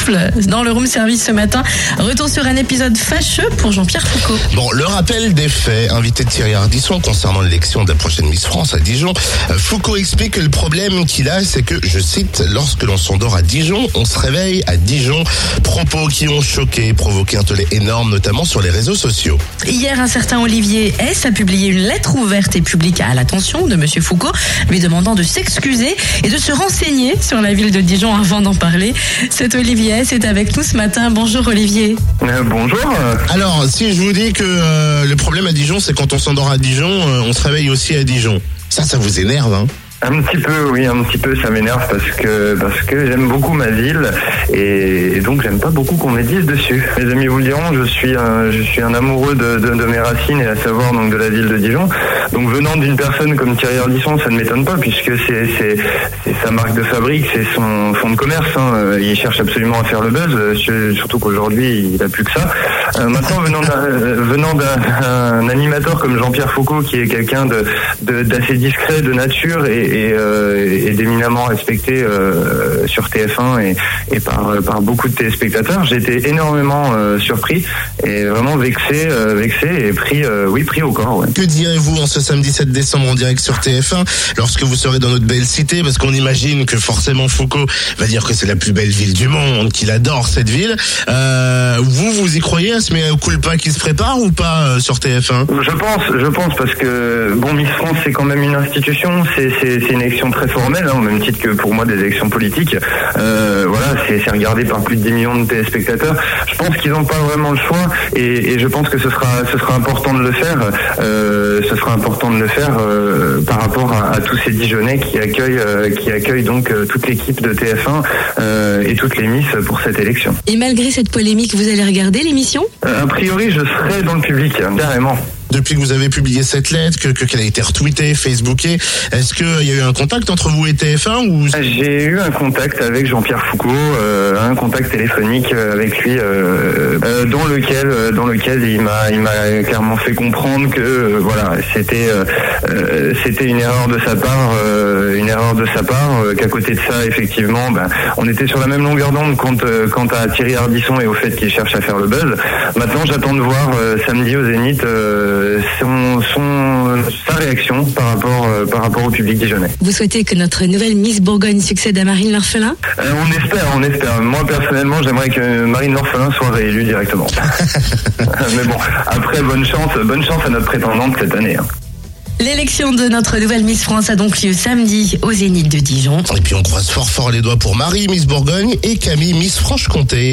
souffle dans le room service ce matin. Retour sur un épisode fâcheux pour Jean-Pierre Foucault. Bon, le rappel des faits, invité de Thierry Ardisson concernant l'élection de la prochaine Miss France à Dijon, euh, Foucault explique que le problème qu'il a, c'est que, je cite, lorsque l'on s'endort à Dijon, on se réveille à Dijon. Propos qui ont choqué, provoqué un tollé énorme, notamment sur les réseaux sociaux. Hier, un certain Olivier S a publié une lettre ouverte et publique à l'attention de Monsieur Foucault, lui demandant de s'excuser et de se renseigner sur la ville de Dijon avant d'en parler. Cet Olivier S est avec nous ce matin. Bonjour Olivier. Euh, bonjour. Alors, si je vous dis que euh, le problème à Dijon, c'est quand on s'endort à Dijon, euh, on se réveille aussi à Dijon. Ça, ça vous énerve, hein? Un petit peu, oui, un petit peu, ça m'énerve parce que parce que j'aime beaucoup ma ville et, donc j'aime pas beaucoup qu'on me dise dessus. Mes amis vous le diront, je suis un, je suis un amoureux de, de, de mes racines et à savoir donc de la ville de Dijon. Donc venant d'une personne comme Thierry Ardisson, ça ne m'étonne pas puisque c'est c'est sa marque de fabrique, c'est son fond de commerce. hein. Euh, Il cherche absolument à faire le buzz, euh, sur- surtout qu'aujourd'hui il a plus que ça. Euh, maintenant venant d'un venant d'un un animateur comme Jean-Pierre Foucault qui est quelqu'un de- d'assez discret de nature et, et, euh, et d'éminemment respecté euh, sur TF1 et, et par, par beaucoup de téléspectateurs. J'ai été énormément euh, surpris et vraiment vexé, euh, vexé et pris, euh, oui, pris au corps. Ouais. Que direz-vous en ce samedi 7 décembre en direct sur TF1 lorsque vous serez dans notre belle cité? Parce qu'on imagine que forcément Foucault va dire que c'est la plus belle ville du monde, qu'il adore cette ville. Euh, vous, vous y croyez? À ce mea culpa qui se prépare ou pas euh, sur TF1 Je pense, je pense parce que bon, Miss France c'est quand même une institution, c'est c'est une élection très formelle, hein, au même titre que pour moi des élections politiques. Euh, voilà, c'est regardé par plus de 10 millions de téléspectateurs. Je pense qu'ils n'ont pas vraiment le choix et, et je pense que ce sera ce sera important de le faire. Euh, ce sera important de le faire euh, par rapport à, à tous ces Dijonais qui accueillent qui accueillent donc toute l'équipe de TF1 euh, et toutes les Miss pour cette élection. Et malgré cette polémique, vous allez regarder l'émission? A priori, je serai dans le public hein, carrément. Depuis que vous avez publié cette lettre, que que- qu'elle a été retweetée, facebookée, est-ce qu'il y a eu un contact entre vous et TF1 ou J'ai eu un contact avec Jean-Pierre Foucault, euh, un contact téléphonique euh, avec lui, euh, euh, dans lequel, euh, dans lequel il m'a, il m'a clairement fait comprendre que euh, voilà, c'était, c'était une erreur de sa part, une erreur de sa part, qu'à côté de ça, effectivement, ben, on était sur la même longueur d'onde quant, quant à Thierry Ardisson et au fait qu'il cherche à faire le buzz. Maintenant, j'attends de voir samedi au Zénith son, son, sa réaction par rapport, euh, par rapport au public dijonnais. Vous souhaitez que notre nouvelle Miss Bourgogne succède à Marine L'Orphelin Euh, on espère, on espère. Moi personnellement, j'aimerais que Marine L'Orphelin soit réélue directement. Mais bon, après, bonne chance, bonne chance à notre prétendante cette année. hein. L'élection de notre nouvelle Miss France a donc lieu samedi au Zénith de Dijon. Et puis on croise fort fort les doigts pour Marie, Miss Bourgogne, et Camille, Miss Franche-Comté.